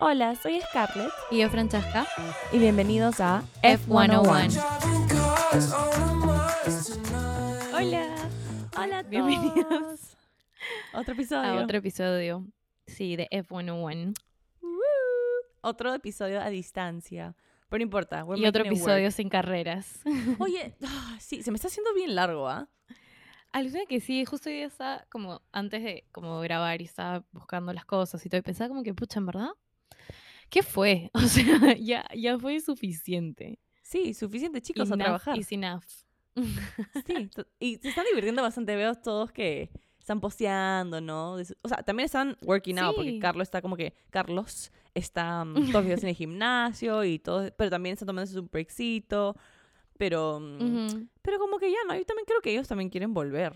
Hola, soy Scarlett Y yo, Francesca. y bienvenidos a F101. Hola, hola a todos. Bienvenidos Otro episodio. A otro episodio. Sí, de F101. Woo. Otro episodio a distancia. Pero no importa. Y otro episodio work. sin carreras. Oye, ah, sí, se me está haciendo bien largo, ¿ah? Alucina que sí, justo hoy día estaba como antes de como grabar y estaba buscando las cosas y todo, y pensaba como que, pucha, en verdad, ¿qué fue? O sea, ya, ya fue suficiente. Sí, suficiente chicos a trabajar. is enough. Sí, y se están divirtiendo bastante. Veo todos que están posteando, ¿no? Su- O sea, también están working out, porque. Carlos está como que. Carlos está mm, todos los días en el gimnasio y todo. Pero también está tomándose un breakcito. Pero. mm. Pero como que ya, ¿no? Yo también creo que ellos también quieren volver.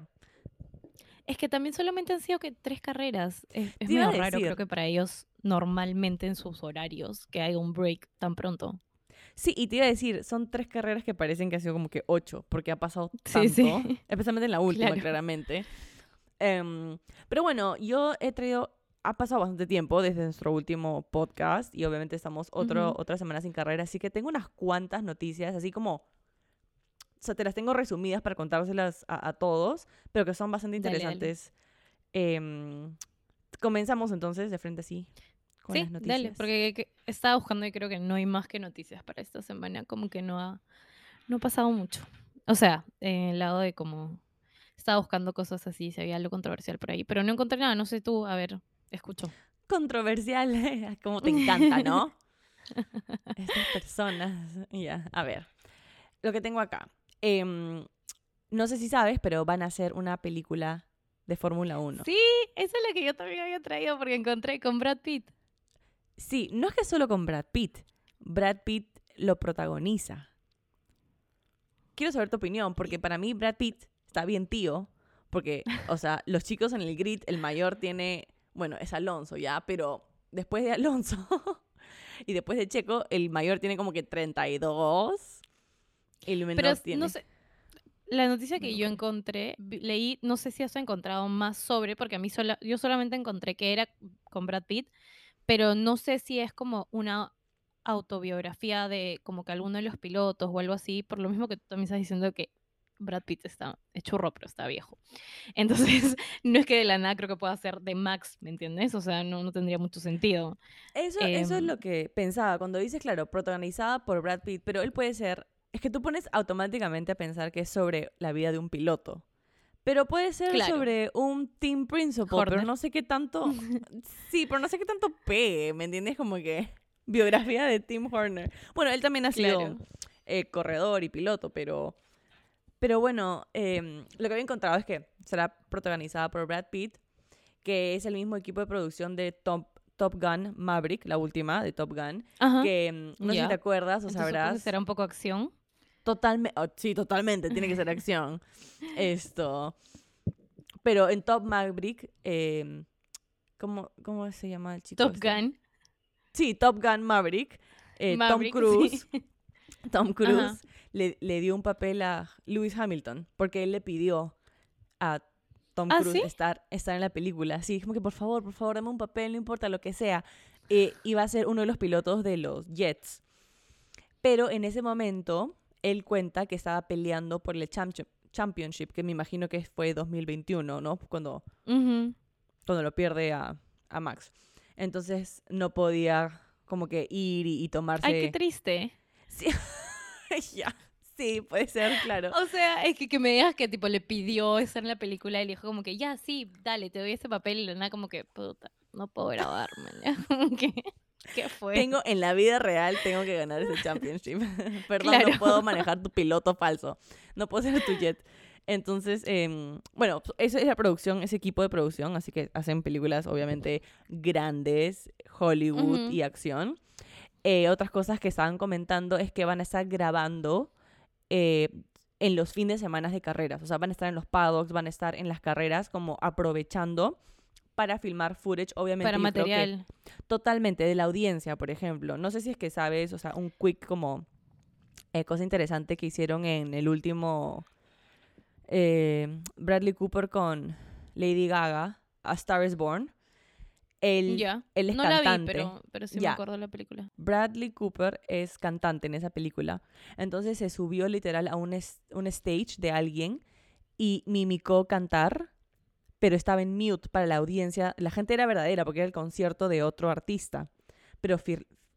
Es que también solamente han sido que tres carreras. Es, es medio raro, creo que para ellos normalmente en sus horarios que haya un break tan pronto. Sí, y te iba a decir, son tres carreras que parecen que ha sido como que ocho, porque ha pasado tanto. sí. Especialmente en la última, Claro. claramente. Em, pero bueno, yo he traído. Ha pasado bastante tiempo desde nuestro último podcast y obviamente estamos otro, otra semana sin carrera, así que tengo unas cuantas noticias, así como. O sea, te las tengo resumidas para contárselas a, a todos, pero que son bastante Dale, dale. interesantes. Em, comenzamos entonces de frente así con Sí, las noticias. dale, porque que- estaba buscando y creo que no hay más que noticias para esta semana, como que no ha, no ha pasado mucho. O sea, en el lado de como estaba buscando cosas así, si había algo controversial por ahí, pero no encontré nada, no sé tú, a ver, escucho. controversial, como te encanta, ¿no? Estas personas. Ya, a ver. Lo que tengo acá. Em, no sé si sabes, pero van a hacer una película de Fórmula 1. Sí, esa es la que yo también había traído porque encontré con Brad Pitt. Sí, no es que solo con Brad Pitt. Brad Pitt lo protagoniza. Quiero saber tu opinión, porque para mí Brad Pitt está bien tío. Porque, o sea, los chicos en el grid, el mayor tiene, bueno, es Alonso ya, pero después de Alonso y después de Checo, el mayor tiene como que 32. Y el menor Pero tiene. no sé, la noticia que yo encontré, leí, no sé si has encontrado más sobre, porque a mí sola, yo solamente encontré que era con Brad Pitt, pero no sé si es como una autobiografía de como que alguno de los pilotos o algo así, por lo mismo que tú también estás diciendo que Brad Pitt está es churro, pero está viejo. Entonces, no es que de la nada creo que pueda ser de Max, ¿me entiendes? O sea, no, no tendría mucho sentido. Eso, eso es Em, lo que pensaba cuando dices, claro, protagonizada por Brad Pitt, pero él puede ser, es que tú pones automáticamente a pensar que es sobre la vida de un piloto. Pero puede ser Claro. sobre un team principal, pero Horner. no sé qué tanto. sí, pero no sé qué tanto pegue, ¿me entiendes? Como que biografía de Tim Horner. Bueno, él también ha sido Claro. eh, corredor y piloto, pero. Pero bueno, em, lo que había encontrado es que será protagonizada por Brad Pitt, que es el mismo equipo de producción de Top, Top Gun Maverick, la última de Top Gun, Ajá. que em, no sé si te acuerdas o Entonces, sabrás. será un poco acción. Totalmente, sí, totalmente, tiene que ser acción. Esto. Pero en Top Maverick, em, ¿cómo, ¿cómo se llama el chico? Top este? Gun. Sí, Top Gun Maverick. eh, Maverick, Tom Cruise. sí. Tom Cruise le, le dio un papel a Lewis Hamilton porque él le pidió a Tom ¿Ah, Cruise sí? estar, estar en la película. Sí, como que por favor, por favor, dame un papel, no importa lo que sea. Eh, iba a ser uno de los pilotos de los Jets. Pero en ese momento, él cuenta que estaba peleando por el champ- Championship, que me imagino que fue 2021, ¿no? Cuando, cuando lo pierde a, a Max. Entonces no podía como que ir y, y tomarse... Ay, qué triste. Sí, ya. Sí, puede ser, claro. O sea, es que, que me digas que tipo le pidió estar en la película y le dijo como que ya, sí, dale, te doy ese papel y la nada como que, puta, no puedo grabarme. ¿ya? ¿Qué fue? Tengo, en la vida real tengo que ganar ese championship. Perdón, Claro. no puedo manejar tu piloto falso. No puedo ser tu jet. Entonces, em, bueno, eso es la producción, ese equipo de producción, así que hacen películas obviamente grandes, Hollywood Ujú. y acción. Eh, otras cosas que estaban comentando es que van a estar grabando eh, en los fines de semana de carreras. O sea, van a estar en los paddocks, van a estar en las carreras como aprovechando para filmar footage, obviamente. Para material. totalmente de la audiencia, por ejemplo. No sé si es que sabes, o sea, un quick como eh, cosa interesante que hicieron en el último eh, Bradley Cooper con Lady Gaga, A Star is Born. Él, Ya. él es No la vi, cantante. pero, pero sí me acuerdo de la película. Bradley Cooper es cantante en esa película. Entonces se subió literal a un, un stage de alguien y mimicó cantar, pero estaba en mute para la audiencia. La gente era verdadera porque era el concierto de otro artista. Pero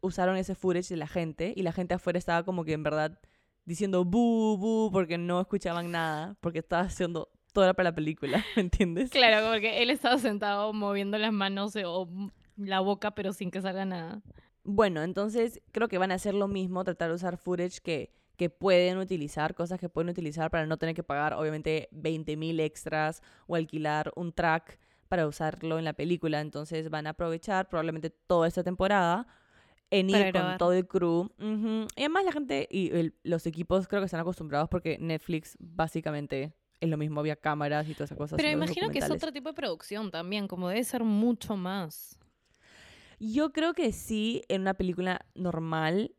usaron ese footage de la gente y la gente afuera estaba como que en verdad diciendo bu, bu, porque no escuchaban nada, porque estaba haciendo toda para la película, ¿me entiendes? Claro, porque él estaba sentado moviendo las manos eh, o la boca, pero sin que salga nada. Bueno, entonces creo que van a hacer lo mismo, tratar de usar footage que, que pueden utilizar, cosas que pueden utilizar para no tener que pagar, obviamente, 20 mil extras o alquilar un track para usarlo en la película. Entonces van a aprovechar probablemente toda esta temporada en ir con todo el crew. Y además la gente y el- los equipos creo que están acostumbrados porque Netflix básicamente es lo mismo, había cámaras y todas esas cosas. Pero imagino que es otro tipo de producción también, como debe ser mucho más. Yo creo que sí, en una película normal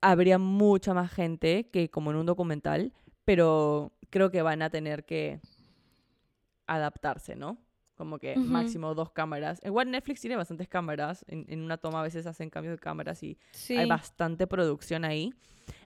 habría mucha más gente que como en un documental, pero creo que van a tener que adaptarse, ¿no? Como que máximo dos cámaras. Igual Netflix tiene bastantes cámaras, en, en una toma a veces hacen cambios de cámaras y Sí. hay bastante producción ahí.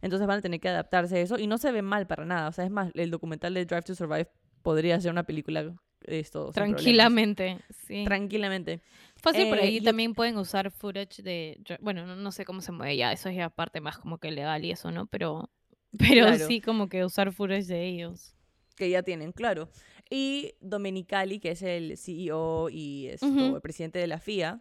Entonces van a tener que adaptarse a eso y no se ve mal para nada. O sea, es más, el documental de Drive to Survive podría ser una película esto. Tranquilamente, sí. Tranquilamente. Fácil por Eh, ahí yo- también pueden usar footage de... Bueno, no, no sé cómo se mueve ya, eso es ya parte más como que legal y eso, ¿no? Pero, pero Claro. sí como que usar footage de ellos. que ya tienen, claro. Y Domenicali, que es el CEO y esto, Ujú. el presidente de la FIA,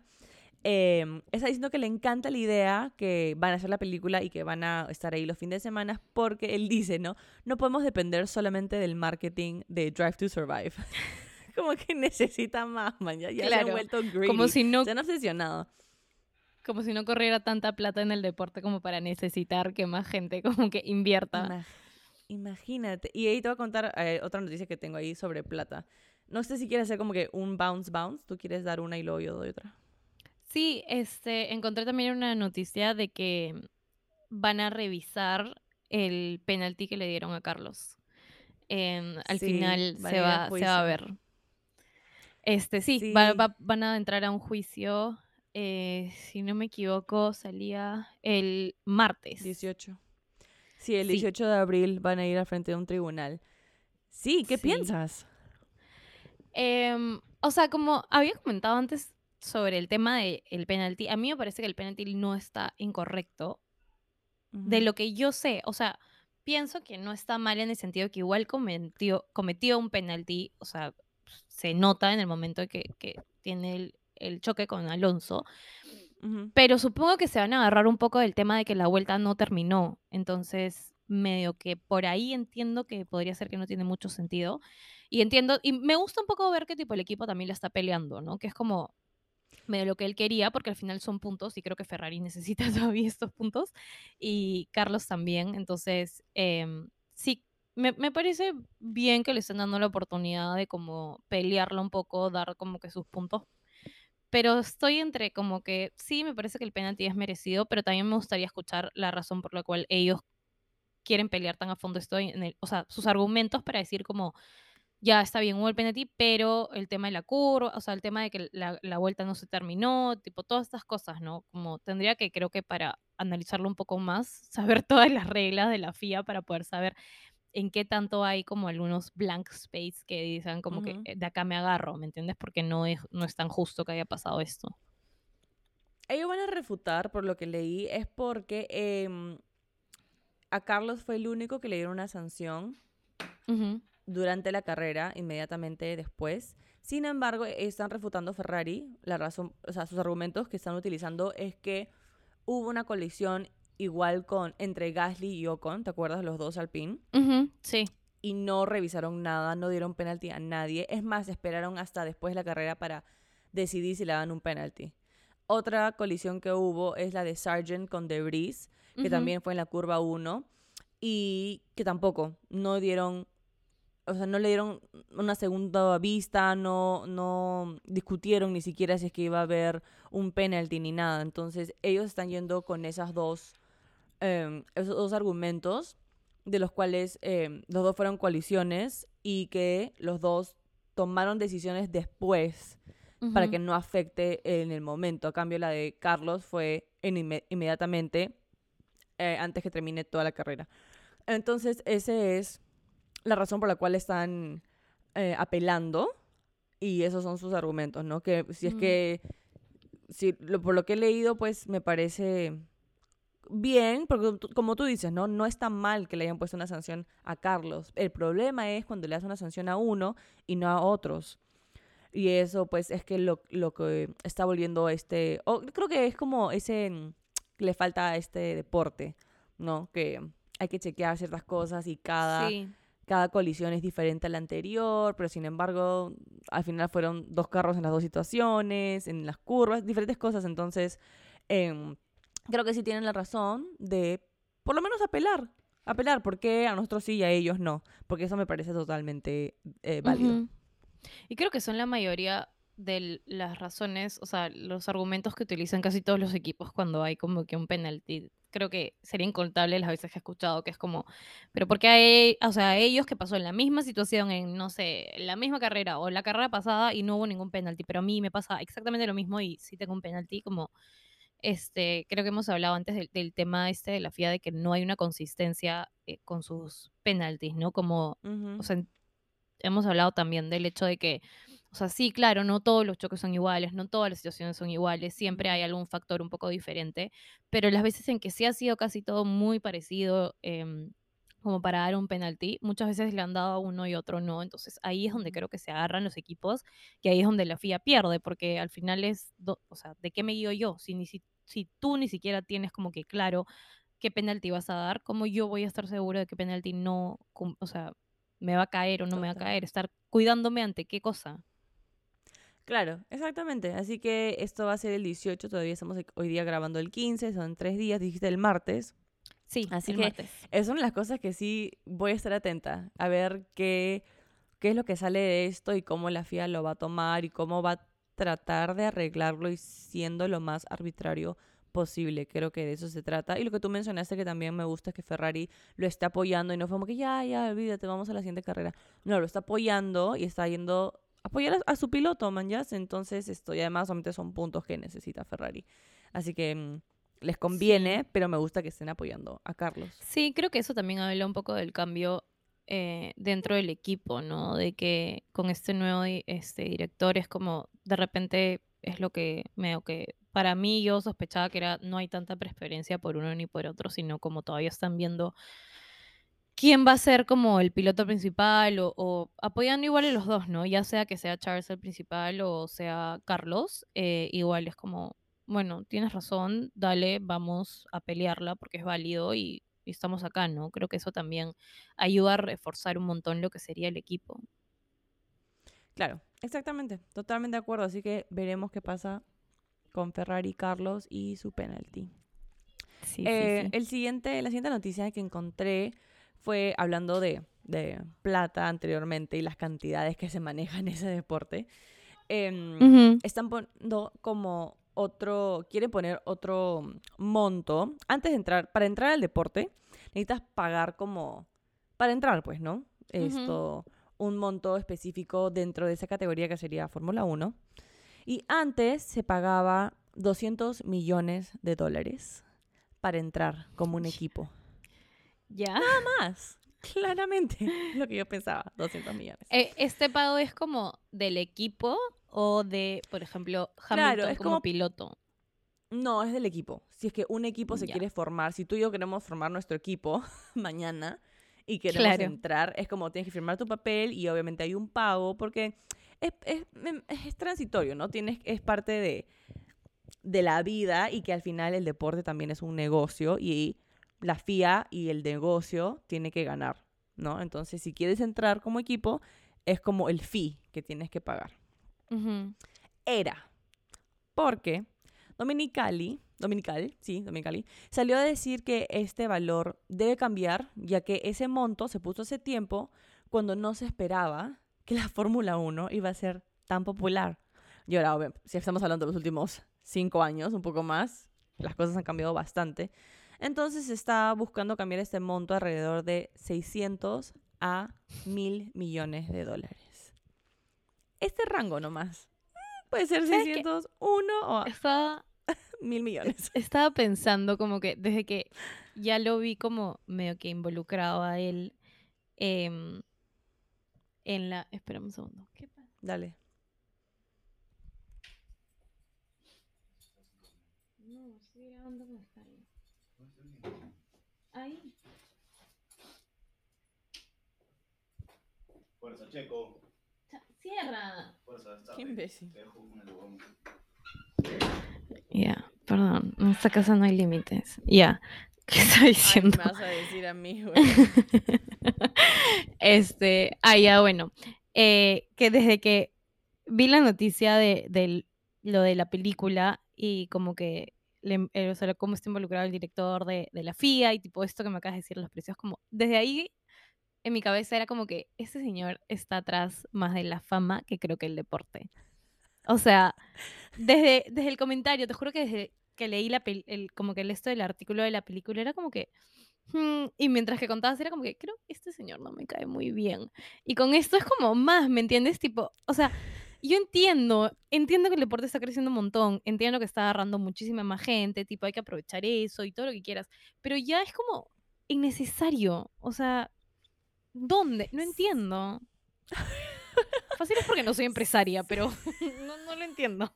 eh, está diciendo que le encanta la idea que van a hacer la película y que van a estar ahí los fines de semana porque él dice, ¿no? No podemos depender solamente del marketing de Drive to Survive. Como que necesita más, man. Ya, ya se han vuelto greedy. Como si no Se han obsesionado. como si no corriera tanta plata en el deporte como para necesitar que más gente como que invierta. Imag- imagínate. Y ahí te voy a contar eh, otra noticia que tengo ahí sobre plata. No sé si quieres hacer como que un bounce bounce. Tú quieres dar una y luego yo doy otra. Sí, este, encontré también una noticia de que van a revisar el penalti que le dieron a Carlos. Em, al Sí, final se va, se va a ver. Este, sí, va- Sí. va- van a entrar a un juicio. eh, si no me equivoco, salía el martes. 18. Sí, el Sí. 18 de abril van a ir al frente de un tribunal. Sí, ¿qué Sí. piensas? Em, o sea, como había comentado antes sobre el tema del penalti, a mí me parece que el penalti no está incorrecto. De lo que yo sé, o sea, pienso que no está mal en el sentido que igual cometió, cometió un penalti, o sea, se nota en el momento que, que tiene el, el choque con Alonso, pero supongo que se van a agarrar un poco del tema de que la vuelta no terminó, entonces medio que por ahí entiendo que podría ser que no tiene mucho sentido, y entiendo, y me gusta un poco ver que tipo el equipo también la está peleando, ¿no? Que es como medio lo que él quería, porque al final son puntos y creo que Ferrari necesita todavía estos puntos y Carlos también. Entonces, em, sí, me, parece bien que le estén dando la oportunidad de como pelearla un poco, dar como que sus puntos. Pero estoy entre como que sí, me parece que el penalti es merecido, pero también me gustaría escuchar la razón por la cual ellos quieren pelear tan a fondo esto, en el, o sea, sus argumentos para decir como, ya está bien, hubo el penalti, pero el tema de la curva, o sea, el tema de que la, la vuelta no se terminó, tipo, todas estas cosas, ¿no? Como tendría que, creo que para analizarlo un poco más, saber todas las reglas de la FIA para poder saber en qué tanto hay como algunos blank space que dicen como que. "Eh, de acá me agarro, ¿me entiendes? Porque no es, no es tan justo que haya pasado esto. Ellos van a refutar, por lo que leí, es porque em, a Carlos fue el único que le dieron una sanción durante la carrera, inmediatamente después. Sin embargo, están refutando Ferrari. La razón, o sea, sus argumentos que están utilizando es que hubo una colisión igual con entre Gasly y Ocon, ¿te acuerdas? Los dos Alpine. Ujú, Sí. Y no revisaron nada, no dieron penalti a nadie. Es más, esperaron hasta después de la carrera para decidir si le dan un penalti. Otra colisión que hubo es la de Sargent con Debris, que también fue en la curva 1, y que tampoco, no dieron, o sea, no le dieron una segunda vista, no, no discutieron ni siquiera si es que iba a haber un penalti ni nada. Entonces, ellos están yendo con esas dos, em, esos dos argumentos, de los cuales em, los dos fueron coaliciones y que los dos tomaron decisiones después para Ujú. que no afecte en el momento. A cambio, la de Carlos fue en inme- inmediatamente eh, antes que termine toda la carrera. Entonces, esa es la razón por la cual están eh, apelando y esos son sus argumentos, ¿no? Que si es Mm. que, si, lo, por lo que he leído, pues me parece bien, porque como tú dices, ¿no? No es tan mal que le hayan puesto una sanción a Carlos. El problema es cuando le das una sanción a uno y no a otros. Y eso, pues, es que lo, lo que está volviendo este... o creo que es como ese... mm, le falta a este deporte, ¿no? Que hay que chequear ciertas cosas y cada, Sí. cada colisión es diferente a la anterior, pero sin embargo, al final fueron dos carros en las dos situaciones, en las curvas, diferentes cosas. Entonces, em, creo que sí tienen la razón de, por lo menos, apelar. Apelar, porque a nosotros sí y a ellos no. Porque eso me parece totalmente eh, válido. Y creo que son la mayoría de las razones, o sea, los argumentos que utilizan casi todos los equipos cuando hay como que un penalti. Creo que sería incontable las veces que he escuchado que es como, pero porque hay, o sea, ellos que pasó en la misma situación, en, no sé, la misma carrera o la carrera pasada y no hubo ningún penalti, pero a mí me pasa exactamente lo mismo y sí tengo un penalti, como, este, creo que hemos hablado antes del, del tema este de la FIA de que no hay una consistencia eh, con sus penaltis, ¿no? Como, o sea, hemos hablado también del hecho de que, o sea, sí, claro, no todos los choques son iguales, no todas las situaciones son iguales, siempre hay algún factor un poco diferente, pero las veces en que sí ha sido casi todo muy parecido, em, como para dar un penalti, muchas veces le han dado a uno y otro no, entonces ahí es donde creo que se agarran los equipos, que ahí es donde la FIA pierde, porque al final es, do- o sea, ¿de qué me guío yo? Si, ni si, si tú ni siquiera tienes como que claro qué penalti vas a dar, ¿cómo yo voy a estar seguro de qué penalti no, o sea, me va a caer o no me va a Total. caer? Estar cuidándome ante qué cosa. Claro, exactamente. Así que esto va a ser el 18, todavía estamos hoy día grabando el 15, son tres días, dijiste el martes. Sí, Así el que martes. Es una de las cosas que sí voy a estar atenta a ver qué, qué es lo que sale de esto y cómo la FIA lo va a tomar y cómo va a tratar de arreglarlo y siendo lo más arbitrario posible. Creo que de eso se trata. Y lo que tú mencionaste que también me gusta es que Ferrari lo está apoyando y no fue como que ya, ya, olvídate, vamos a la siguiente carrera. No, lo está apoyando y está yendo a apoyar a, a su piloto, man, ya. Entonces, esto, y además solamente son puntos que necesita Ferrari. Así que mm, les conviene, pero me gusta que estén apoyando a Carlos. Sí, creo que eso también habla un poco del cambio eh, dentro del equipo, ¿no? De que con este nuevo este, director es como, de repente es lo que medio que, para mí yo sospechaba que era, no hay tanta preferencia por uno ni por otro, sino como todavía están viendo quién va a ser como el piloto principal o, o apoyando igual a los dos, ¿no? Ya sea que sea Charles el principal o sea Carlos, eh, igual es como, bueno, tienes razón, dale, vamos a pelearla porque es válido y, y estamos acá, ¿no? Creo que eso también ayuda a reforzar un montón lo que sería el equipo. Claro, exactamente, totalmente de acuerdo. Así que veremos qué pasa con Ferrari, Carlos y su penalti. Sí, Eh, El siguiente, la siguiente noticia que encontré fue hablando de, de plata anteriormente y las cantidades que se manejan en ese deporte. Em, Están poniendo como otro, quieren poner otro monto. Antes de entrar, para entrar al deporte, necesitas pagar como, para entrar, pues, ¿no? Esto, un monto específico dentro de esa categoría que sería Fórmula 1. Y antes se pagaba 200 millones de dólares para entrar como un equipo. Ya. Más, claramente, lo que yo pensaba, 200 millones. Eh, ¿Este pago es como del equipo o de, por ejemplo, Hamilton Claro, es como, como- piloto? No, es del equipo. Si es que un equipo se Ya. quiere formar, si tú y yo queremos formar nuestro equipo mañana y queremos Claro. entrar, es como tienes que firmar tu papel y obviamente hay un pago porque es, es- em, es transitorio, ¿no? Tienes, es parte de, de la vida y que al final el deporte también es un negocio y la FIA y el negocio tiene que ganar, ¿no? Entonces, si quieres entrar como equipo, es como el fee que tienes que pagar era. Porque Dominicali, Dominical, sí, Dominicali, salió a decir que este valor debe cambiar, ya que ese monto se puso hace tiempo cuando no se esperaba que la Fórmula 1 iba a ser tan popular. Y ahora, si estamos hablando de los últimos cinco años, un poco más, las cosas han cambiado bastante. Entonces se está buscando cambiar este monto alrededor de 600 a 1000 millones de dólares. Este rango nomás. puede ser ¿Sabes qué? 601 o Estaba, mil millones. estaba pensando como que desde que ya lo vi como medio que involucrado a él em, en la... Espera un segundo. ¿Qué pasa? Dale. No, estoy grabando con Skype. Ahí. Fuerza, Checo. Cierra. Fuerza, está. Qué imbécil. Ya, perdón. En esta casa no hay límites. Ya. ¿Qué está Ay, diciendo? me vas a decir a mí, güey. este, ah, ya, bueno. eh, que desde que vi la noticia de, del- lo de la película y como que, le, eh, o sea, cómo está involucrado el director de, de la FIA y tipo esto que me acabas de decir, los precios, como desde ahí en mi cabeza era como que este señor está atrás más de la fama que creo que el deporte. O sea, desde, desde el comentario, te juro que desde que leí la el, como que el esto del artículo de la película era como que "Hmm", y mientras que contabas era como que creo que este señor no me cae muy bien. Y con esto es como más, ¿me entiendes? Tipo, o sea, yo entiendo, entiendo que el deporte está creciendo un montón, entiendo que está agarrando muchísima más gente, tipo, hay que aprovechar eso y todo lo que quieras, pero ya es como innecesario, o sea, ¿dónde? No entiendo. Fácil es porque no soy empresaria, pero no, no lo entiendo.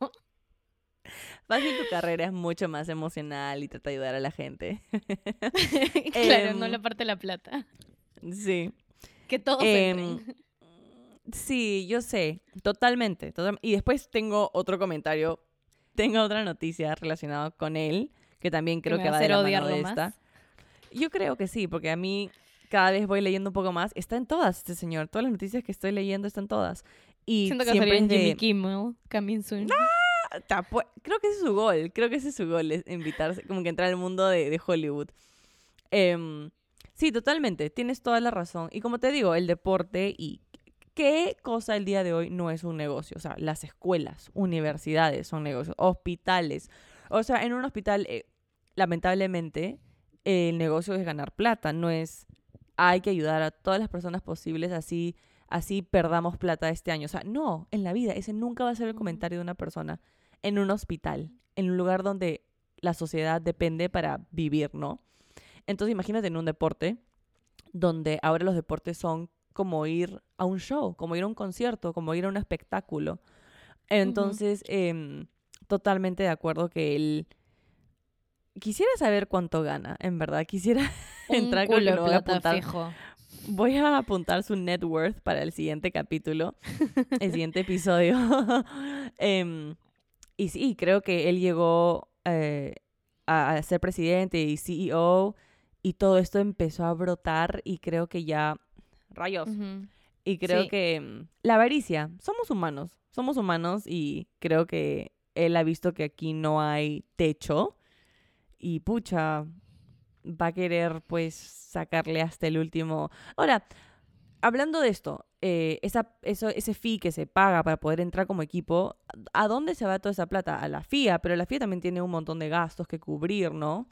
Fácil, tu carrera es mucho más emocional y trata de ayudar a la gente. claro, no Em, la parte de la plata. Sí. Que todos Em, entren. Sí, yo sé, totalmente, total- Y después tengo otro comentario, tengo otra noticia relacionada con él, que también creo me que va a de la mano de más. esta. Yo creo que sí, porque a mí cada vez voy leyendo un poco más. Está en todas este señor, todas las noticias que estoy leyendo están todas. Y Siento que siempre en es Jimmy de- Kimmel, coming soon. Ta- pu- creo que ese es su gol, creo que ese es su gol, es invitarse, como que entrar al mundo de, de Hollywood. Em, sí, totalmente, tienes toda la razón. Y como te digo, el deporte y qué cosa el día de hoy no es un negocio. O sea, las escuelas, universidades son negocios, hospitales. O sea, en un hospital, eh, lamentablemente, el negocio es ganar plata, no es hay que ayudar a todas las personas posibles así así perdamos plata este año. O sea, no, en la vida ese nunca va a ser el comentario de una persona en un hospital, en un lugar donde la sociedad depende para vivir, ¿no? Entonces imagínate en un deporte donde ahora los deportes son como ir a un show, como ir a un concierto, como ir a un espectáculo. Entonces, em, totalmente de acuerdo que él... Quisiera saber cuánto gana, en verdad. Quisiera Un entrar, culo de lo voy a plata apuntar. fijo. Voy a apuntar su net worth para el siguiente capítulo, el siguiente episodio. Em, y sí, creo que él llegó eh, a, a ser presidente y CEO y todo esto empezó a brotar y creo que ya... Rayos. Y creo Sí. que mm, la avaricia, somos humanos, somos humanos y creo que él ha visto que aquí no hay techo y pucha, va a querer pues sacarle hasta el último. Ahora, hablando de esto, eh, esa, eso, ese fee que se paga para poder entrar como equipo, ¿a dónde se va toda esa plata? A la FIA, pero la FIA también tiene un montón de gastos que cubrir, ¿no?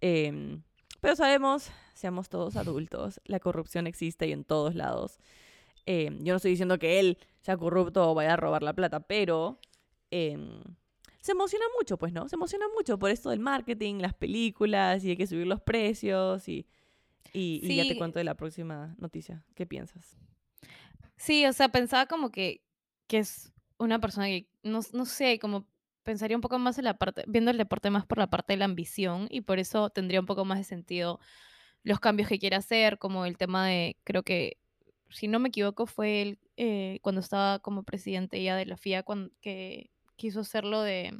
Em, pero sabemos, seamos todos adultos, la corrupción existe y en todos lados. Em, yo no estoy diciendo que él sea corrupto o vaya a robar la plata, pero em, se emociona mucho, pues, ¿no? Se emociona mucho por esto del marketing, las películas y hay que subir los precios y, y, y ya te cuento de la próxima noticia. ¿Qué piensas? Sí, o sea, pensaba como que, que es una persona que, no, no sé, como pensaría un poco más en la parte, viendo el deporte más por la parte de la ambición y por eso tendría un poco más de sentido los cambios que quiere hacer, como el tema de, creo que, si no me equivoco, fue él eh, cuando estaba como presidente ya de la FIA, cuando, que quiso hacerlo de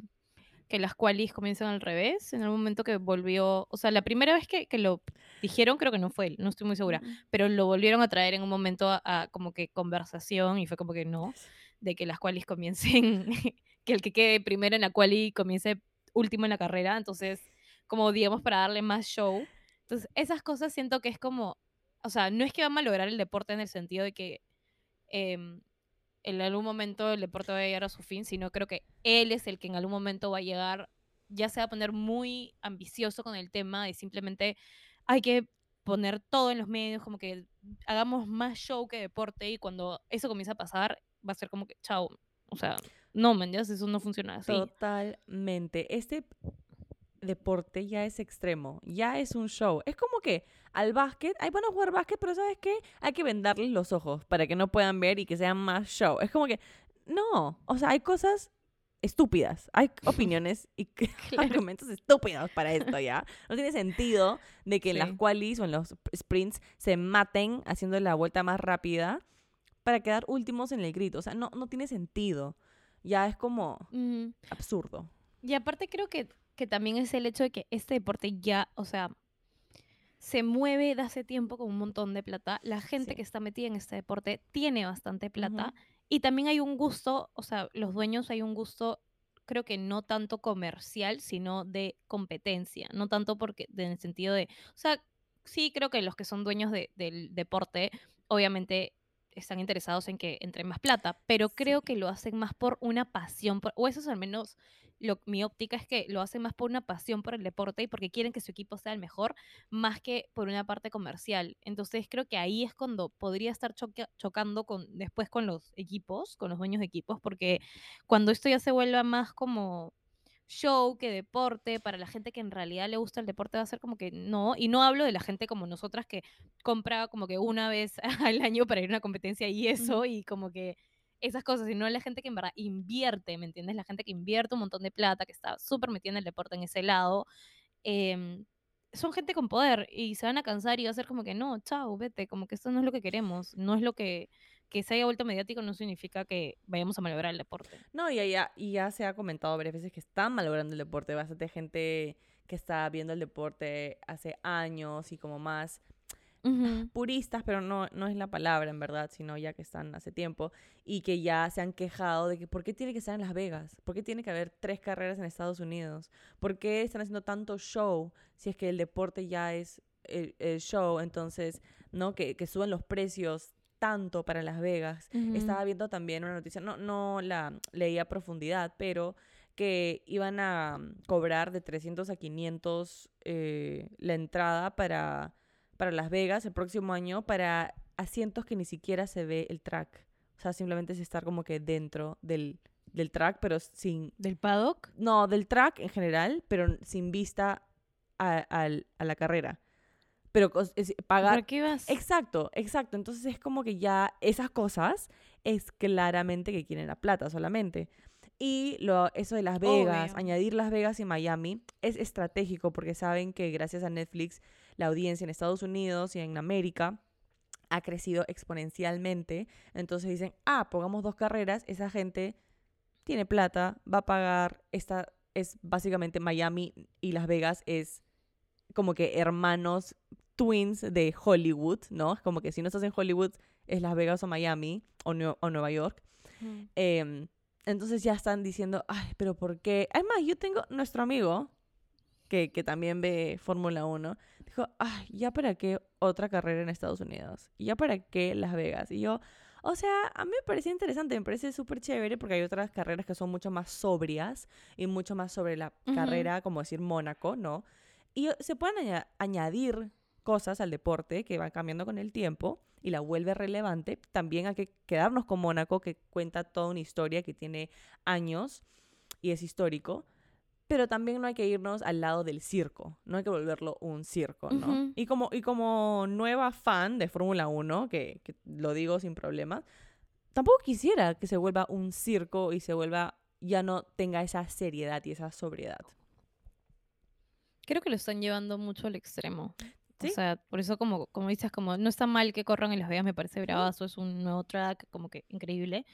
que las qualis comiencen al revés, en el momento que volvió, o sea, la primera vez que, que lo dijeron, creo que no fue él, no estoy muy segura, pero lo volvieron a traer en un momento a, a como que conversación y fue como que no, de que las qualis comiencen, que el que quede primero en la quali comience último en la carrera, entonces como digamos para darle más show. Entonces esas cosas siento que es como, o sea, no es que va a malograr el deporte en el sentido de que em, en algún momento el deporte va a llegar a su fin, sino creo que él es el que en algún momento va a llegar, ya se va a poner muy ambicioso con el tema de simplemente hay que poner todo en los medios, como que hagamos más show que deporte y cuando eso comienza a pasar va a ser como que, chao, o sea, no, man, ya eso no funciona así. Totalmente. Este deporte ya es extremo, ya es un show. Es como que al básquet, hay van a jugar básquet, pero ¿sabes qué? Hay que vendarles los ojos para que no puedan ver y que sean más show. Es como que, no, o sea, hay cosas estúpidas. Hay opiniones y argumentos estúpidos para esto, ¿ya? No tiene sentido de que en las qualis o en los sprints se maten haciendo la vuelta más rápida para quedar últimos en el grito. O sea, no, no tiene sentido. Ya es como absurdo. Y aparte creo que, que también es el hecho de que este deporte ya, o sea, se mueve de hace tiempo con un montón de plata. La gente que está metida en este deporte tiene bastante plata. Y también hay un gusto, o sea, los dueños hay un gusto, creo que no tanto comercial, sino de competencia. No tanto porque, en el sentido de, o sea, sí creo que los que son dueños del deporte, obviamente están interesados en que entre más plata, pero creo que lo hacen más por una pasión, o eso es al menos mi óptica es que lo hacen más por una pasión por el deporte y porque quieren que su equipo sea el mejor, más que por una parte comercial. Entonces creo que ahí es cuando podría estar chocando con, después con los equipos, con los dueños de equipos, porque cuando esto ya se vuelva más como show que deporte, para la gente que en realidad le gusta el deporte va a ser como que no, y no hablo de la gente como nosotras que compra como que una vez al año para ir a una competencia y eso, y como que esas cosas, sino la gente que en verdad invierte, ¿me entiendes? La gente que invierte un montón de plata, que está súper metida en el deporte en ese lado, em, son gente con poder y se van a cansar y va a ser como que no, chao, vete, como que esto no es lo que queremos, no es lo que que se haya vuelto mediático no significa que vayamos a malograr el deporte. No, y ya, y ya se ha comentado varias veces que están malogrando el deporte, bastante gente que está viendo el deporte hace años y como más puristas, pero no, no es la palabra en verdad, sino ya que están hace tiempo y que ya se han quejado de que por qué tiene que estar en Las Vegas, por qué tiene que haber tres carreras en Estados Unidos, por qué están haciendo tanto show si es que el deporte ya es el, show, entonces, ¿no? Que, que suben los precios tanto para Las Vegas. Estaba viendo también una noticia, no, no la leí a profundidad, pero que iban a cobrar de 300 a 500 eh, la entrada para para Las Vegas el próximo año para asientos que ni siquiera se ve el track. O sea, simplemente es estar como que dentro del, del track, pero sin... ¿Del paddock? No, del track en general, pero sin vista a, a, la carrera. Pero pagar... ¿Para qué vas? Exacto, exacto. Entonces es como que ya esas cosas es claramente que quieren la plata solamente. Y lo, eso de Las Vegas, añadir Las Vegas y Miami, es estratégico porque saben que gracias a Netflix la audiencia en Estados Unidos y en América ha crecido exponencialmente. Entonces dicen, ah, pongamos dos carreras, esa gente tiene plata, va a pagar, esta es básicamente Miami y Las Vegas es como que hermanos twins de Hollywood, ¿no? Es como que si no estás en Hollywood es Las Vegas o Miami o, o Nueva York. Em, entonces ya están diciendo, ay, pero ¿por qué? Además, yo tengo nuestro amigo, que, que también ve Fórmula 1, dijo, ay, ¿ya para qué otra carrera en Estados Unidos? ¿Ya para qué Las Vegas? Y yo, o sea, a mí me parecía interesante, me parece súper chévere porque hay otras carreras que son mucho más sobrias y mucho más sobre la carrera, como decir Mónaco, ¿no? Y se pueden añadir cosas al deporte que van cambiando con el tiempo y la vuelve relevante. También hay que quedarnos con Mónaco, que cuenta toda una historia que tiene años y es histórico pero también no hay que irnos al lado del circo, no hay que volverlo un circo, ¿no? y, como, y como nueva fan de Fórmula 1, que, lo digo sin problemas, tampoco quisiera que se vuelva un circo y se vuelva, ya no tenga esa seriedad y esa sobriedad. Creo que lo están llevando mucho al extremo. O sea, por eso como, como dices, como no está mal que corran en Las Vegas, me parece bravazo, es un nuevo track, como que increíble.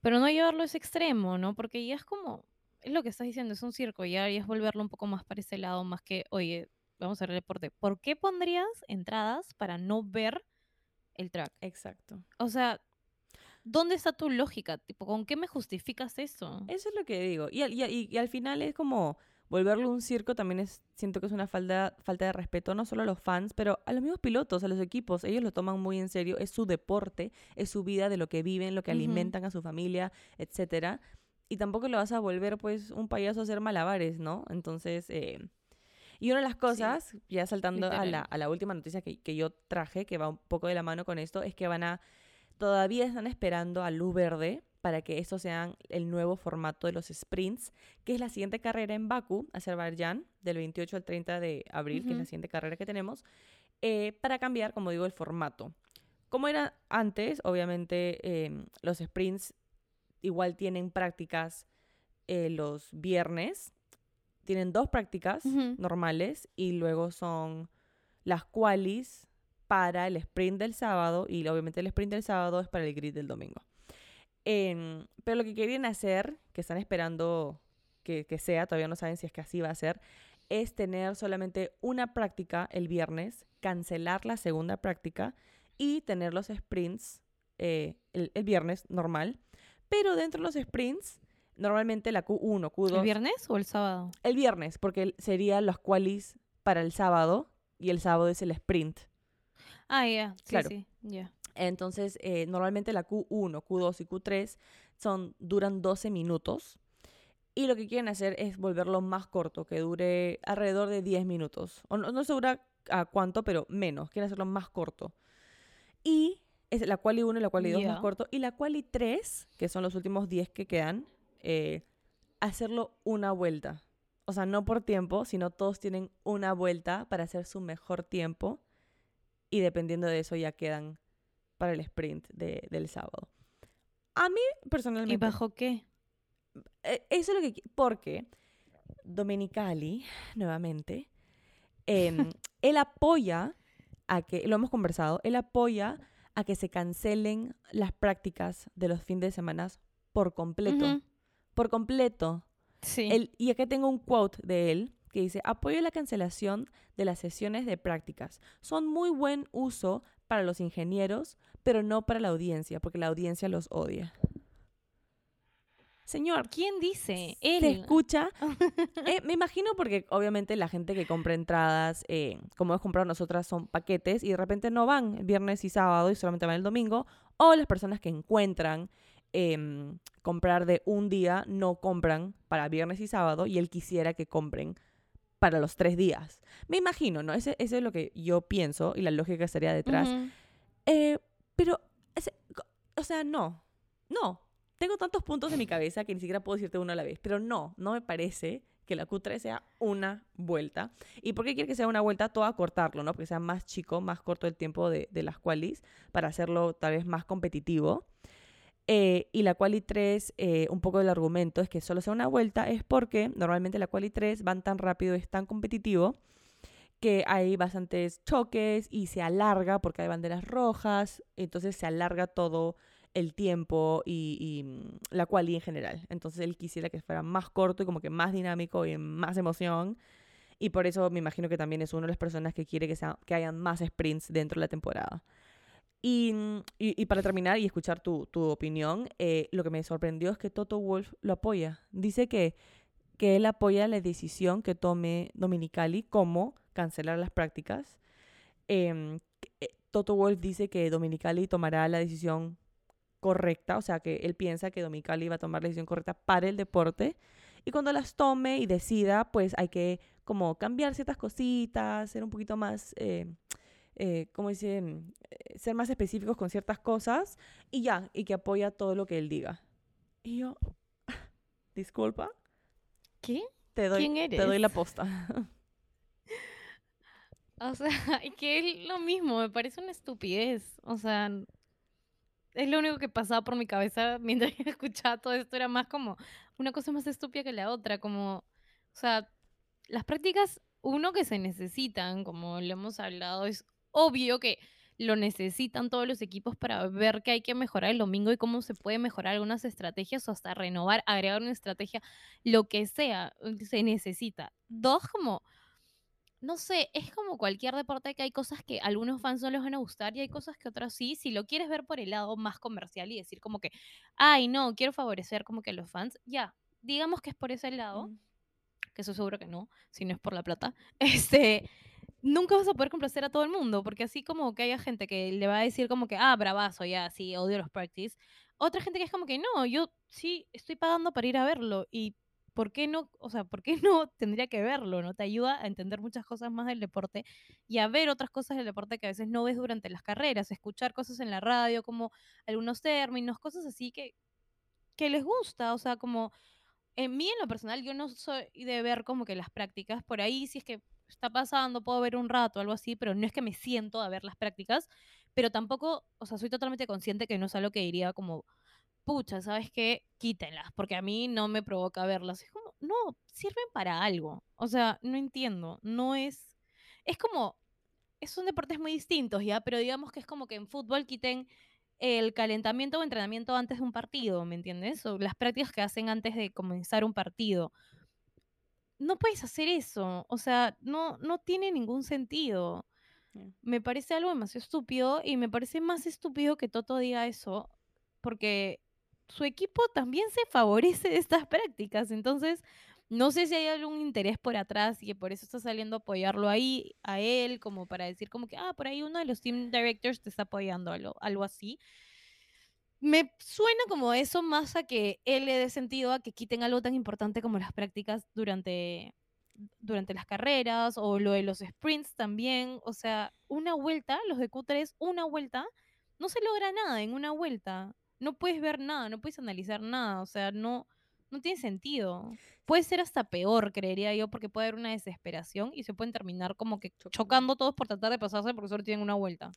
Pero no llevarlo a ese extremo, ¿no? Porque ya es como, es lo que estás diciendo, es un circo y ahora es volverlo un poco más para ese lado, más que, oye, vamos a hacer el deporte. ¿Por qué pondrías entradas para no ver el track? Exacto. O sea, ¿dónde está tu lógica? Tipo, ¿con qué me justificas eso? Eso es lo que digo. Y, y, y al final es como volverlo un circo también es, siento que es una falta, falta de respeto, no solo a los fans, pero a los mismos pilotos, a los equipos. Ellos lo toman muy en serio, es su deporte, es su vida, de lo que viven, lo que alimentan a su familia, etcétera y tampoco lo vas a volver pues un payaso a hacer malabares, ¿no? Entonces, eh, y una de las cosas, ya saltando a la, a la, última noticia que, que, yo traje, que va un poco de la mano con esto, es que van a, todavía están esperando a luz verde para que estos sean el nuevo formato de los sprints, que es la siguiente carrera en Baku, Azerbaiyán, del 28 al 30 de abril, que es la siguiente carrera que tenemos, eh, para cambiar, como digo, el formato. Como era antes, obviamente em, los sprints igual tienen prácticas eh, los viernes, tienen dos prácticas normales y luego son las qualis para el sprint del sábado y obviamente el sprint del sábado es para el grid del domingo. Em, pero lo que querían hacer, que están esperando que, que sea, todavía no saben si es que así va a ser, es tener solamente una práctica el viernes, cancelar la segunda práctica y tener los sprints eh, el, el viernes normal. Pero dentro de los sprints, normalmente la Q1, Q2, ¿El viernes o el sábado? el viernes, porque serían los qualis para el sábado y el sábado es el sprint. Ah, ya, sí, Claro. sí, ya. Entonces, eh, normalmente la Q1, Q2 y Q3 son, duran 12 minutos. Y lo que quieren hacer es volverlo más corto, que dure alrededor de 10 minutos. O no, no segura a cuánto, pero menos. Quieren hacerlo más corto. Y es la quali 1 y la quali 2 más Ya. corto. Y la quali 3, que son los últimos 10 que quedan, eh, hacerlo una vuelta. O sea, no por tiempo, sino todos tienen una vuelta para hacer su mejor tiempo. Y dependiendo de eso ya quedan para el sprint de- del sábado. A mí, personalmente... ¿Y bajo qué? Eh, Eso es lo que... Porque Domenicali, nuevamente, em, él apoya a que, lo hemos conversado, él apoya a que se cancelen las prácticas de los fines de semana por completo. Por completo. Sí. Él- y acá tengo un quote de él que dice, apoyo la cancelación de las sesiones de prácticas. Son muy buen uso para los ingenieros, pero no para la audiencia, porque la audiencia los odia. Señor, ¿Quién dice? ¿se Él. escucha? Eh, me imagino porque obviamente la gente que compra entradas, eh, como hemos comprado nosotras, son paquetes y de repente no van el viernes y sábado y solamente van el domingo. O las personas que encuentran em, comprar de un día no compran para viernes y sábado y él quisiera que compren para los tres días. Me imagino, ¿no? Ese, ese es lo que yo pienso y la lógica estaría detrás. Eh, pero, ese- o sea, no, no. Tengo tantos puntos en mi cabeza que ni siquiera puedo decirte uno a la vez. Pero no, no me parece que la Q3 sea una vuelta. ¿Y por qué quiere que sea una vuelta? Todo a cortarlo, ¿no? Porque sea más chico, más corto el tiempo de, de las qualis para hacerlo tal vez más competitivo. Eh, y la quali 3, eh, un poco del argumento es que solo sea una vuelta, es porque normalmente la quali 3 van tan rápido, es tan competitivo, que hay bastantes choques y se alarga porque hay banderas rojas, entonces se alarga todo el tiempo y, y, mm, la quali en general. Entonces él quisiera que fuera más corto y como que más dinámico y más emoción. Y por eso me imagino que también es una de las personas que quiere que, sea, que hayan más sprints dentro de la temporada. Y, mm, y- y para terminar y escuchar tu, tu opinión, eh, lo que me sorprendió es que Toto Wolf lo apoya. Dice que, que él apoya la decisión que tome Dominicali como cancelar las prácticas. Em, eh, Toto Wolf dice que Dominicali tomará la decisión correcta, o sea que él piensa que Dominicali va a tomar la decisión correcta para el deporte. Y cuando las tome y decida, pues hay que como cambiar ciertas cositas, ser un poquito más, eh, eh, ¿cómo dice? Eh, Ser más específicos con ciertas cosas y ya, y que apoya todo lo que él diga. Y yo, disculpa, ¿Qué? te doy, ¿Quién te doy la eres? posta. O sea, y que es lo mismo, me parece una estupidez. O sea, es lo único que pasaba por mi cabeza mientras escuchaba todo esto. Era más como una cosa más estúpida que la otra. Como, o sea, las prácticas, uno que se necesitan, como lo hemos hablado, es obvio que lo necesitan todos los equipos para ver qué hay que mejorar el domingo y cómo se puede mejorar algunas estrategias o hasta renovar, agregar una estrategia, lo que sea, se necesita. Dos, como no sé, es como cualquier deporte que hay cosas que a algunos fans no les van a gustar y hay cosas que otros sí. Si lo quieres ver por el lado más comercial y decir como que, ay, no, quiero favorecer como que a los fans, ya, digamos que es por ese lado, Mm. que eso seguro que no, si no es por la plata, este, nunca vas a poder complacer a todo el mundo, porque así como que haya gente que le va a decir como que, ah, bravazo, ya, sí, odio los practice, otra gente que es como que, no, yo sí estoy pagando para ir a verlo y ¿por qué no, o sea, por qué no tendría que verlo, no? Te ayuda a entender muchas cosas más del deporte y a ver otras cosas del deporte que a veces no ves durante las carreras, escuchar cosas en la radio como algunos términos, cosas así que que les gusta, o sea, como en mí en lo personal yo no soy de ver como que las prácticas, por ahí si es que está pasando, puedo ver un rato, algo así, pero no es que me siento a ver las prácticas, pero tampoco, o sea, soy totalmente consciente que no es algo que diría como, pucha, ¿sabes qué? Quítenlas, porque a mí no me provoca verlas. Es como, no, sirven para algo. O sea, no entiendo, no es, es como, son deportes muy distintos, ¿ya? Pero digamos que es como que en fútbol quiten el calentamiento o entrenamiento antes de un partido, ¿me entiendes? O las prácticas que hacen antes de comenzar un partido. No puedes hacer eso, o sea, no, no tiene ningún sentido. Me parece algo demasiado estúpido y me parece más estúpido que Toto diga eso, porque su equipo también se favorece de estas prácticas, entonces no sé si hay algún interés por atrás y que por eso está saliendo a apoyarlo ahí, a él, como para decir como que, ah, por ahí uno de los team directors te está apoyando, algo, algo así. Me suena como eso más a que él le dé sentido a que quiten algo tan importante como las prácticas durante, durante las carreras o lo de los sprints también. O sea, una vuelta, los de Q3, una vuelta, no se logra nada en una vuelta. No puedes ver nada, no puedes analizar nada. O sea, no, no tiene sentido. Puede ser hasta peor, creería yo, porque puede haber una desesperación y se pueden terminar como que chocando, todos por tratar de pasarse porque solo tienen una vuelta.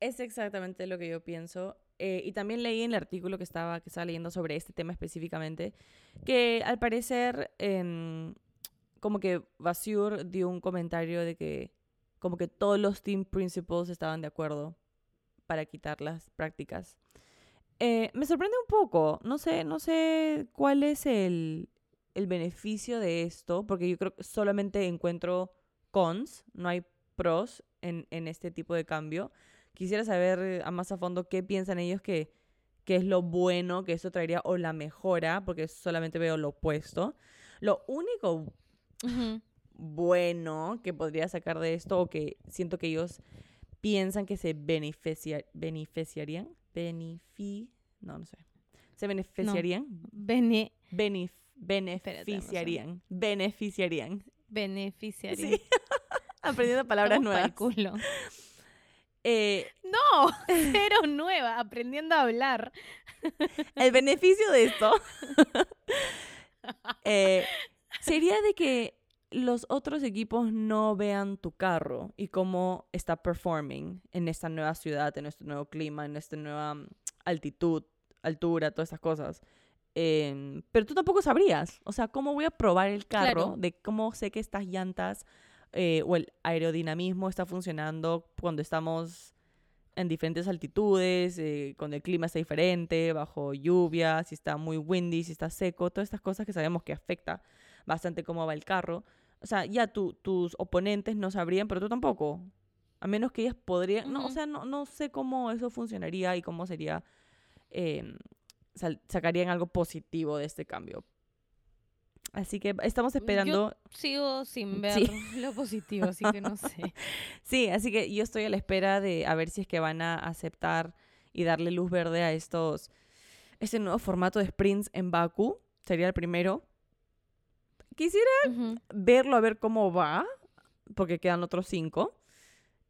Es exactamente lo que yo pienso. Eh, y también leí en el artículo que estaba, que estaba leyendo sobre este tema específicamente, que al parecer, como que Basur dio un comentario de que como que todos los team principals estaban de acuerdo para quitar las prácticas. Eh, me sorprende un poco. No sé, no sé cuál es el, el beneficio de esto, porque yo creo que solamente encuentro cons, no hay pros en, en este tipo de cambio. Quisiera saber a más a fondo qué piensan ellos que, que es lo bueno que esto traería o la mejora, porque solamente veo lo opuesto. Lo único bueno que podría sacar de esto o que siento que ellos piensan que se beneficia, beneficiarían, benefi, no, no sé, se beneficiarían, Bene beneficiarían, beneficiarían, beneficiarían, aprendiendo palabras nuevas. Eh, no, cero nueva, aprendiendo a hablar. El beneficio de esto eh, sería de que los otros equipos no vean tu carro y cómo está performing en esta nueva ciudad, en este nuevo clima, en esta nueva mm, altitud, altura, todas estas cosas. Em, pero tú tampoco sabrías, o sea, ¿cómo voy a probar el carro? De cómo sé que estas llantas eh, o el aerodinamismo está funcionando cuando estamos en diferentes altitudes, eh, cuando el clima está diferente, bajo lluvia, si está muy windy, si está seco, todas estas cosas que sabemos que afecta bastante cómo va el carro. O sea, ya tus oponentes no sabrían, pero tú tampoco. A menos que ellas podrían, no, o sea, no, no sé cómo eso funcionaría y cómo sería eh, sacarían algo positivo de este cambio. Así que estamos esperando. sigo sin ver lo positivo, así que no sé. sí, así que yo estoy a la espera de a ver si es que van a aceptar y darle luz verde a estos. Este nuevo formato de sprints en Baku. Sería el primero. Quisiera verlo a ver cómo va, porque quedan otros cinco.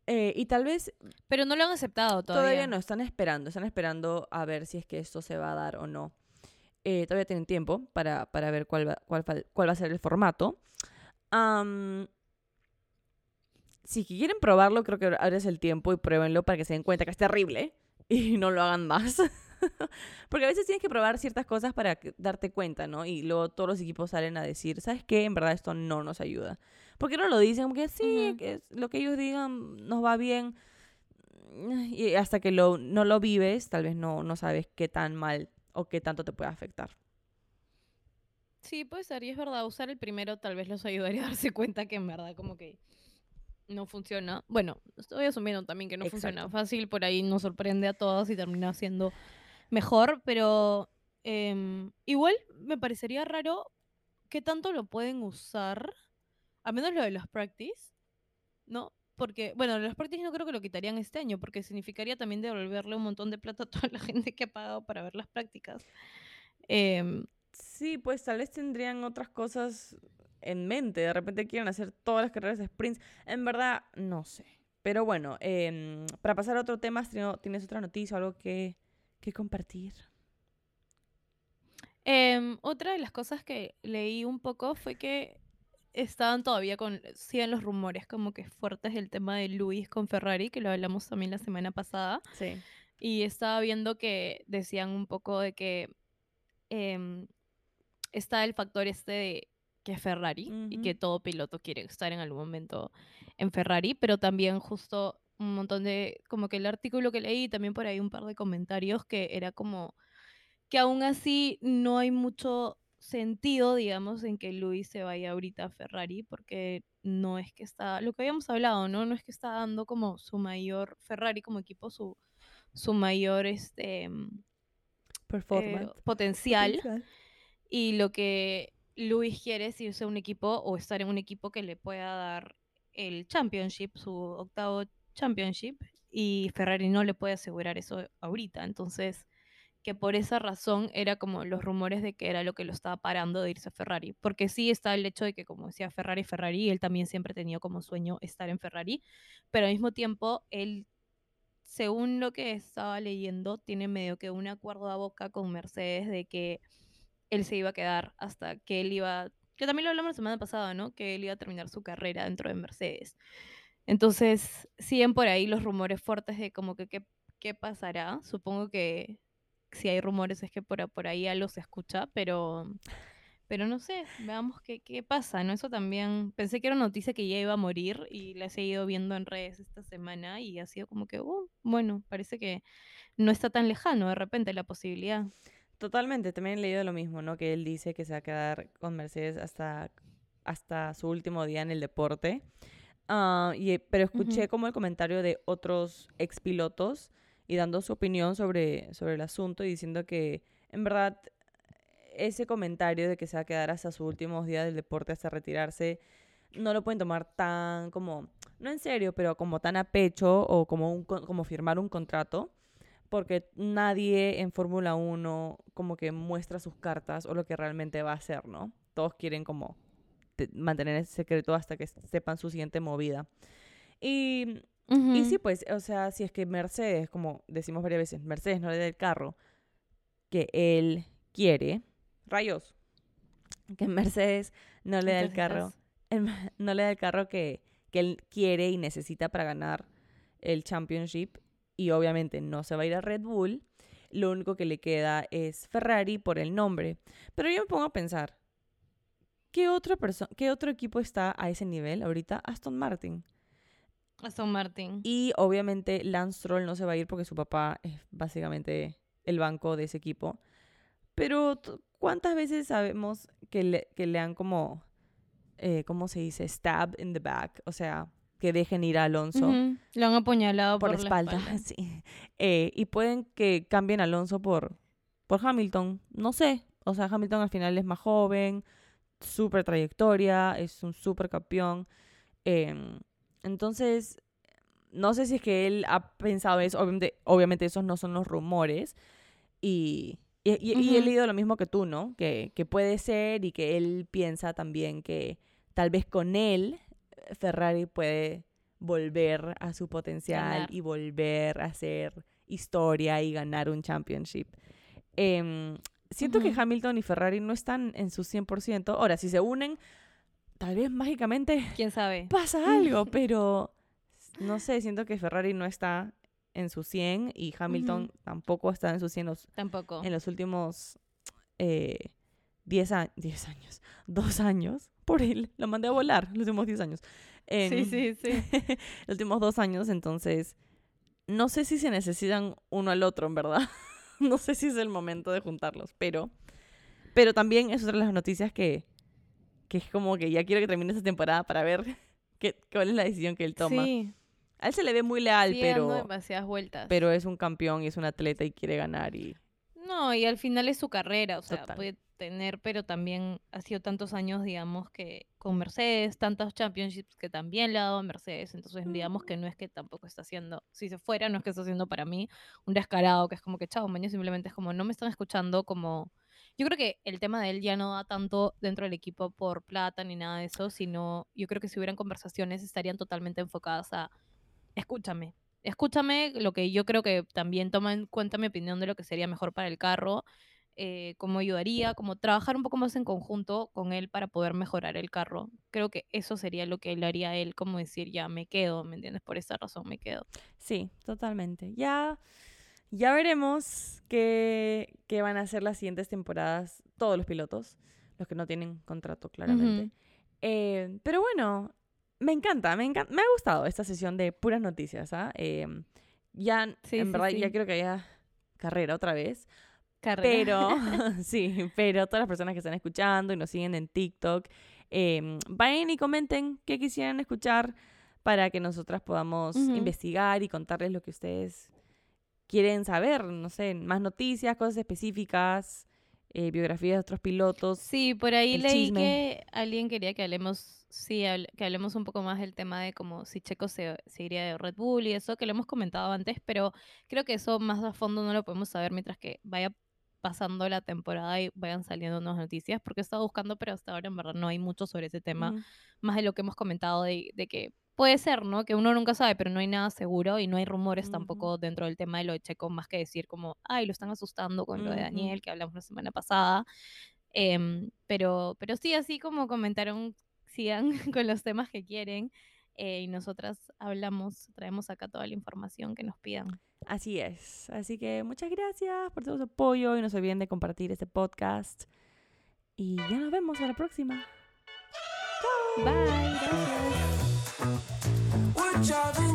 Eh, y tal vez... Pero no lo han aceptado todavía. Todavía no, están esperando, están esperando a ver si es que esto se va a dar o no. Eh, todavía tienen tiempo para, para ver cuál va, cuál, cuál va a ser el formato. si quieren probarlo, creo que ahora es el tiempo y pruébenlo para que se den cuenta que es terrible y no lo hagan más. Porque a veces tienes que probar ciertas cosas para darte cuenta, ¿no? Y luego todos los equipos salen a decir, ¿sabes qué? En verdad esto no nos ayuda. ¿Por qué no lo dicen? Porque sí, que lo que ellos digan nos va bien. Y hasta que lo, no lo vives, tal vez no, no sabes qué tan mal o qué tanto te puede afectar. Sí, puede ser, y es verdad, usar el primero tal vez los ayudaría a darse cuenta que en verdad como que no funciona. Bueno, estoy asumiendo también que no funciona fácil, por ahí nos sorprende a todos y termina siendo mejor, pero em, igual me parecería raro qué tanto lo pueden usar a menos lo de los practice, ¿no? Porque, bueno, los practice no creo que lo quitarían este año, porque significaría también devolverle un montón de plata a toda la gente que ha pagado para ver las prácticas. Em, sí, pues tal vez tendrían otras cosas en mente. De repente quieren hacer todas las carreras de sprints. En verdad, no sé. Pero bueno, em, para pasar a otro tema, ¿tienes otra noticia o algo que, que compartir? Em, otra de las cosas que leí un poco fue que estaban todavía con, siguen los rumores como que fuertes del tema de Luis con Ferrari, que lo hablamos también la semana pasada. Sí. Y estaba viendo que decían un poco de que em, está el factor este de que es Ferrari y que todo piloto quiere estar en algún momento en Ferrari, pero también justo un montón de, como que el artículo que leí, también por ahí un par de comentarios que era como que aún así no hay mucho sentido, digamos, en que Luis se vaya ahorita a Ferrari, porque no es que está, lo que habíamos hablado, ¿no? No es que está dando como su mayor, Ferrari como equipo, su, su mayor este, mm, eh, Performance. potencial. Potencial. Y lo que Luis quiere es irse a un equipo o estar en un equipo que le pueda dar el championship, su octavo championship, y Ferrari no le puede asegurar eso ahorita. Entonces, que por esa razón era como los rumores de que era lo que lo estaba parando de irse a Ferrari. Porque sí está el hecho de que, como decía Ferrari, Ferrari, él también siempre tenido como sueño estar en Ferrari, pero al mismo tiempo, él, según lo que estaba leyendo, tiene medio que un acuerdo a boca con Mercedes de que él se iba a quedar hasta que él iba, que también lo hablamos la semana pasada, ¿no? Que él iba a terminar su carrera dentro de Mercedes. Entonces, siguen por ahí los rumores fuertes de como que qué pasará. Supongo que si hay rumores es que por, por ahí ya los escucha, pero, pero no sé, veamos qué, qué pasa, ¿no? Eso también, pensé que era una noticia que ya iba a morir y la he seguido viendo en redes esta semana y ha sido como que, "Oh, bueno, parece que no está tan lejano de repente la posibilidad. Totalmente, también he leído lo mismo, ¿no? Que él dice que se va a quedar con Mercedes hasta, hasta su último día en el deporte. Ah, y, pero escuché como el comentario de otros expilotos y dando su opinión sobre, sobre el asunto y diciendo que en verdad ese comentario de que se va a quedar hasta sus últimos días del deporte hasta retirarse no lo pueden tomar tan como, no en serio, pero como tan a pecho o como, un, como firmar un contrato porque nadie en Fórmula 1 como que muestra sus cartas o lo que realmente va a hacer, ¿no? Todos quieren como te- mantener ese secreto hasta que sepan su siguiente movida. Y, y sí, pues, o sea, si es que Mercedes, como decimos varias veces, Mercedes no le da el carro que él quiere, rayos, que Mercedes no le da el carro, el- no le da el carro que, que él quiere y necesita para ganar el championship y obviamente no se va a ir a Red Bull, lo único que le queda es Ferrari por el nombre. Pero yo me pongo a pensar, ¿qué otra persona, qué otro equipo está a ese nivel ahorita? Aston Martin. Aston Martin. Y obviamente Lance Stroll no se va a ir porque su papá es básicamente el banco de ese equipo. Pero ¿cuántas veces sabemos que le, que le han como, eh, ¿cómo se dice? Stab in the back. O sea, que dejen ir a Alonso Ujú, Lo han apuñalado por, por, la espalda. Sí. Eh, y pueden que cambien a Alonso por, por Hamilton. No sé. O sea, Hamilton al final es más joven, súper trayectoria, es un súper campeón. Em, entonces, no sé si es que él ha pensado eso. Obviamente, obviamente esos no son los rumores. Y, y, y- y he leído lo mismo que tú, ¿no? Que, que puede ser y que él piensa también que tal vez con él eh, Ferrari puede volver a su potencial Ganar. y volver a hacer historia y ganar un championship. Em, siento que. Hamilton y Ferrari no están en su 100%. Ahora, si se unen, tal vez mágicamente ¿Quién sabe? pasa algo, pero no sé, siento que Ferrari no está en su 100 y Hamilton tampoco está en su 100 los- Tampoco. en los últimos eh, 10, a- 10 años, dos años, por él, lo mandé a volar los últimos 10 años. Sí, En- sí, sí. los últimos dos años, entonces no sé si se necesitan uno al otro, en verdad. no sé si es el momento de juntarlos, pero, pero también es otra de las noticias que, que es como que ya quiero que termine esta temporada para ver qué, cuál es la decisión que él toma. Sí, A él se le ve muy leal, dando pero, demasiadas vueltas. pero es un campeón y es un atleta y quiere ganar y No, y al final es su carrera, o sea, Total. puede tener, pero también ha sido tantos años, digamos, que con Mercedes, tantos championships que también le ha dado a Mercedes, entonces digamos que no es que tampoco está haciendo, si se fuera, no es que está haciendo para mí un descarado, que es como que, chao, mañana simplemente es como, no me están escuchando, como... Yo creo que el tema de él ya no da tanto dentro del equipo por plata ni nada de eso, sino yo creo que si hubieran conversaciones estarían totalmente enfocadas a, escúchame, escúchame lo que yo creo que también toma en cuenta mi opinión de lo que sería mejor para el carro eh, cómo ayudaría, como trabajar un poco más en conjunto con él para poder mejorar el carro. Creo que eso sería lo que le haría él, como decir, ya me quedo, ¿me entiendes? Por esa razón me quedo. Sí, totalmente. Ya, ya veremos qué, qué van a ser las siguientes temporadas todos los pilotos, los que no tienen contrato claramente. Eh, pero bueno, me encanta, me encanta, me ha gustado esta sesión de puras noticias, ¿ah? Eh, ya, Sí, en sí, verdad, ya quiero que haya carrera otra vez. Carrera. Pero, sí, pero todas las personas que están escuchando y nos siguen en TikTok, eh, vayan y comenten qué quisieran escuchar para que nosotras podamos investigar y contarles lo que ustedes quieren saber, no sé, más noticias, cosas específicas, eh, biografías de otros pilotos. Sí, por ahí leí chisme. que alguien quería que hablemos, sí, que hablemos un poco más del tema de como si Checo se, se iría de Red Bull y eso, que lo hemos comentado antes, pero creo que eso más a fondo no lo podemos saber mientras que vaya pasando la temporada y vayan saliendo nuevas noticias, porque he estado buscando, pero hasta ahora en verdad no hay mucho sobre ese tema, más de lo que hemos comentado de, de que puede ser, ¿no? Que uno nunca sabe, pero no hay nada seguro y no hay rumores tampoco dentro del tema de lo de Checo, más que decir como, ay, lo están asustando con lo de. Daniel, que hablamos la semana pasada. Em, pero, pero sí, así como comentaron, sigan con los temas que quieren eh, y nosotras hablamos, traemos acá toda la información que nos pidan. Así es. Así que muchas gracias por todo su apoyo y no se olviden de compartir este podcast. Y ya nos vemos a la próxima. Bye, gracias. déjà vu.